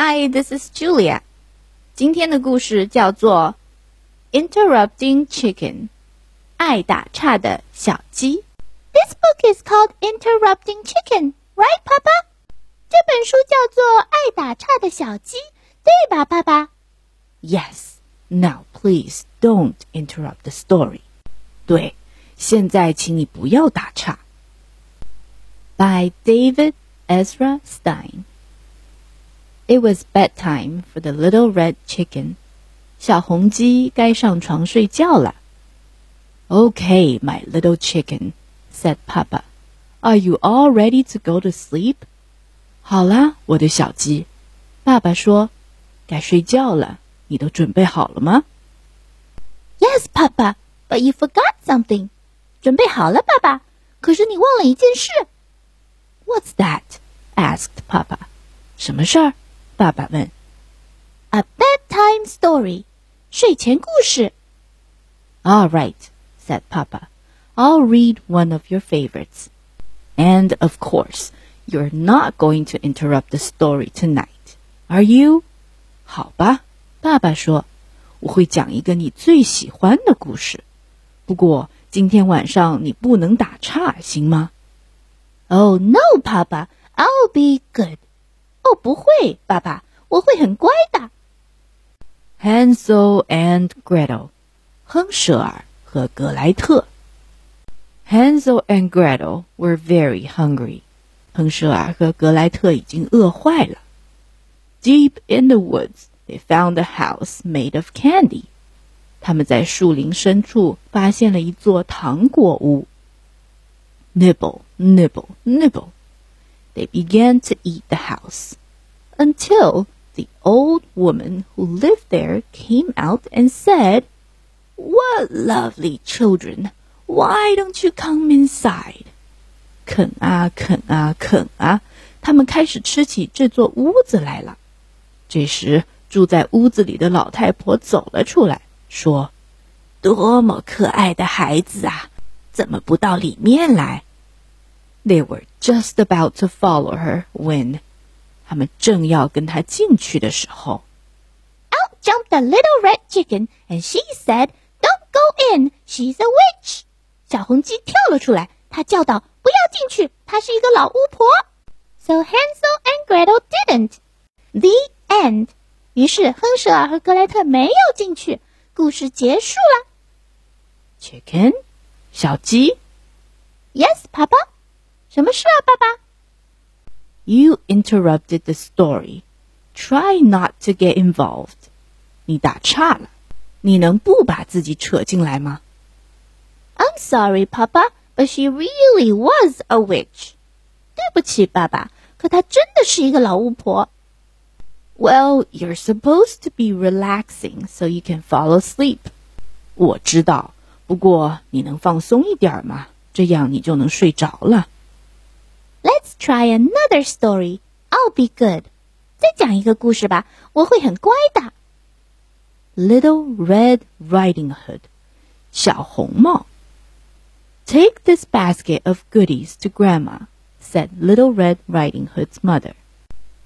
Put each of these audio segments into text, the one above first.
Hi, this is Julia. 今天的故事叫做 Interrupting Chicken，爱打岔的小鸡。This book is called Interrupting Chicken, right, Papa? 这本书叫做《爱打岔的小鸡》，对吧，爸爸 Yes. Now, please don't interrupt the story. 对，现在请你不要打岔。By David Ezra Stein. It was bedtime for the little red chicken. 小红鸡该上床睡觉了。Okay, my little chicken, said Papa. Are you all ready to go to sleep? 好啦，我的小鸡，爸爸说，该睡觉了。你都准备好了吗 Yes, Papa, but you forgot something. 准备好了，爸爸。可是你忘了一件事。 ？What's that? asked Papa. 什么事儿？ 爸爸问。 A bedtime story. 睡前故事。 All right, said Papa. I'll read one of your favorites. And of course, you're not going to interrupt the story tonight, are you? 好吧，爸爸说，我会讲一个你最喜欢的故事。不过今天晚上你不能打岔，行吗？ Oh no, Papa, I'll be good. 哦，不会，爸爸，我会很乖的。Hansel and Gretel，亨舍尔和格莱特。Hansel and Gretel were very hungry。亨舍尔和格莱特已经饿坏了。Deep in the woods, they found a house made of candy。他们在树林深处发现了一座糖果屋。Nibble, nibble, nibble. They began to eat the house until the old woman who lived there came out and said, What lovely children! Why don't you come inside? 啃啊啃啊啃啊，他们开始吃起这座屋子来了。这时，住在屋子里的老太婆走了出来，说：“多么可爱的孩子啊！怎么不到里面来？” They were just about to follow her when 他们正要跟她进去的时候 Out jumped the little red chicken, and she said, "Don't go in. She's a witch." 小红鸡跳了出来，她叫道：“不要进去，她是一个老巫婆。” So Hansel and Gretel didn't. The end. 于是亨舍尔和格莱特没有进去，故事结束了。 ，chicken，小鸡 Yes, Papa. 什么事啊，爸爸？ ，you interrupted the story. Try not to get involved. 你打岔了，你能不把自己扯进来吗？ I'm sorry, Papa, but she really was a witch. 对不起，爸爸，可她真的是一个老巫婆。 Well, you're supposed to be relaxing so you can fall asleep. 我知道，不过你能放松一点吗？这样你就能睡着了。 Let's try another story. I'll be good. 再讲一个故事吧，我会很乖的。 Little Red Riding Hood，小红帽。Take this basket of goodies to Grandma, said Little Red Riding Hood's mother.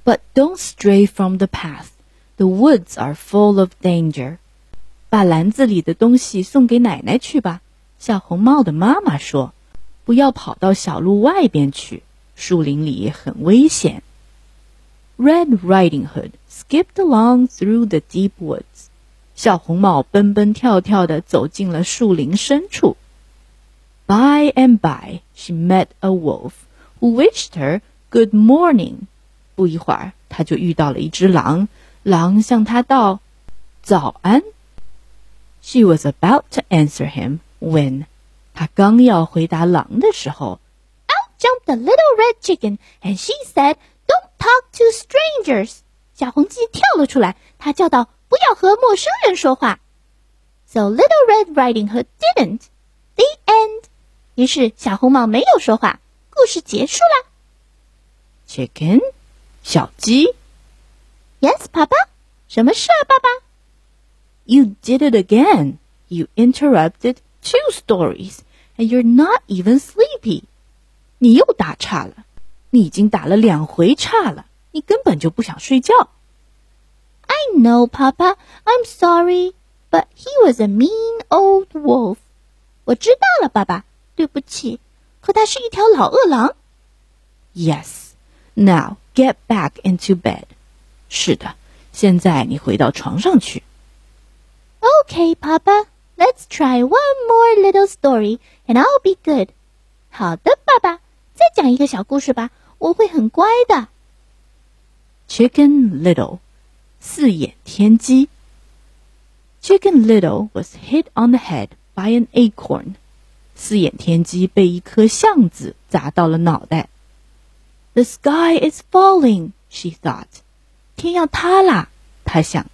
But don't stray from the path. The woods are full of danger. 把篮子里的东西送给奶奶去吧。小红帽的妈妈说：“不要跑到小路外边去， 树林里很危险。” Red Riding Hood skipped along through the deep woods. 小红帽蹦蹦跳跳地走进了树林深处。By and by, she met a wolf who wished her good morning. 不一会儿，她就遇到了一只狼，狼向她道：“早安。” She was about to answer him when 她刚要回答狼的时候 Out jumped the little red chicken, and she said, "Don't talk to strangers." 小红鸡跳了出来，她叫道：“不要和陌生人说话。” So Little Red Riding Hood didn't. The end. 于是小红帽没有说话，故事结束了。 ，chicken，小鸡。 Yes, Papa. 什么事啊，爸爸？ You did it again. You interrupted two stories, and you're not even sleepy. 你又打岔了，你已经打了两回岔了，你根本就不想睡觉。I know, Papa. I'm sorry, but he was a mean old wolf. 我知道了，爸爸，对不起。可他是一条老饿狼。Yes. Now get back into bed. 是的，现在你回到床上去。Okay, Papa. Let's try one more little story, and I'll be good. 好的，爸爸，讲一个小故事吧，我会很乖的。Chicken Little，四眼天鸡。Chicken Little was hit on the head by an acorn. 四眼天鸡被一颗橡子砸到了脑袋。The sky is falling, she thought. 天要塌啦，她想。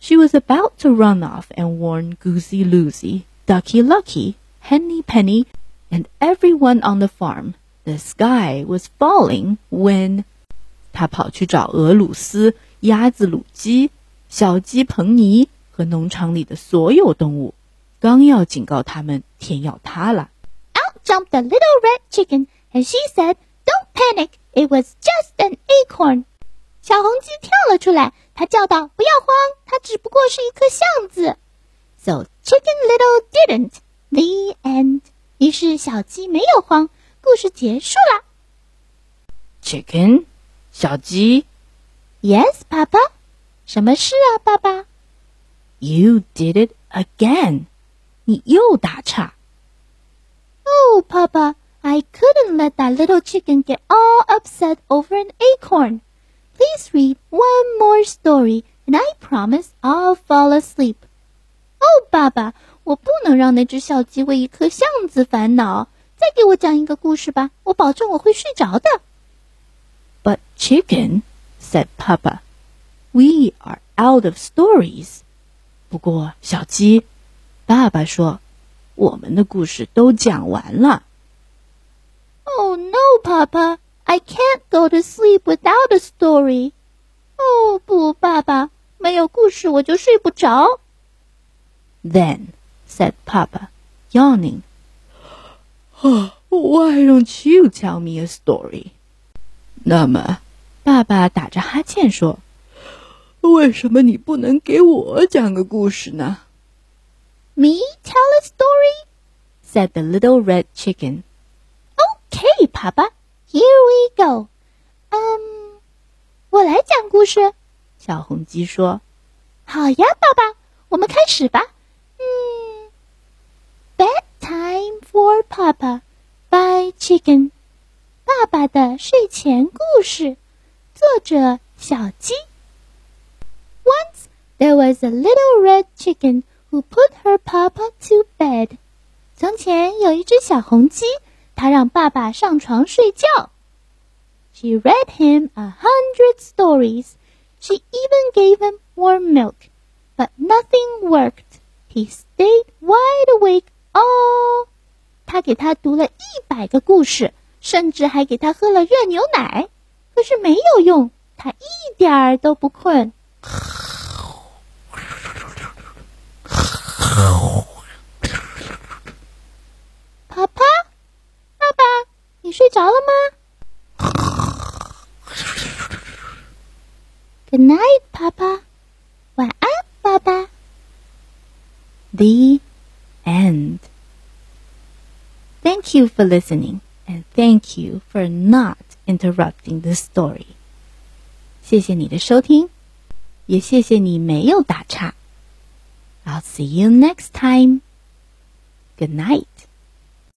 She was about to run off and warn Goosey Loosey, Ducky Lucky, Henny Penny, and everyone on the farm. The sky was falling when 他跑去找俄鲁斯、鸭子鲁基、小鸡彭尼和农场里的所有动物。刚要警告他们天要塌了。Out jumped the little red chicken, and she said, "Don't panic. It was just an acorn." 小红鸡跳了出来，它叫道：“不要慌，它只不过是一颗橡子。” So Chicken Little didn't. The end. 于是小鸡没有慌，故事结束了。Chicken，小鸡。Yes, Papa. 什么事啊，爸爸？You did it again. 你又打岔。Oh, Papa, I couldn't let that little chicken get all upset over an acorn. Please read one more story, and I promise I'll fall asleep. Oh, 爸爸，我不能让那只小鸡为一颗橡子烦恼。再给我讲一个故事吧，我保证我会睡着的。But chicken, said Papa, we are out of stories. 不过小鸡。爸爸说：“我们的故事都讲完了。” Oh no, Papa! I can't go to sleep without a story. 哦不，爸爸，没有故事我就睡不着。Then said Papa, yawning, Oh, "Why don't you tell me a story?" 那么，爸爸打着哈欠说：“为什么你不能给我讲个故事呢？” Me tell a story? said the little red chicken. Okay, Papa. Here we go. 嗯、um,，我来讲故事。小红鸡说：“好呀，爸爸，我们开始吧。”嗯，Bedtime for Papa by Chicken，爸爸的睡前故事，作者小鸡。Once there was a little red chicken who put her papa to bed。从前有一只小红鸡，它让爸爸上床睡觉。She read him a hundred stories. She even gave him warm milk, but nothing worked. He stayed wide awake all. 他给他读了一百个故事，甚至还给他喝了热牛奶，可是没有用，他一点儿都不困。爸爸，爸爸，你睡着了吗？Good night，爸爸。晚安，爸爸。The Thank you for listening, and thank you for not interrupting the story. 谢谢你的收听，也谢谢你没有打岔。I'll see you next time. Good night.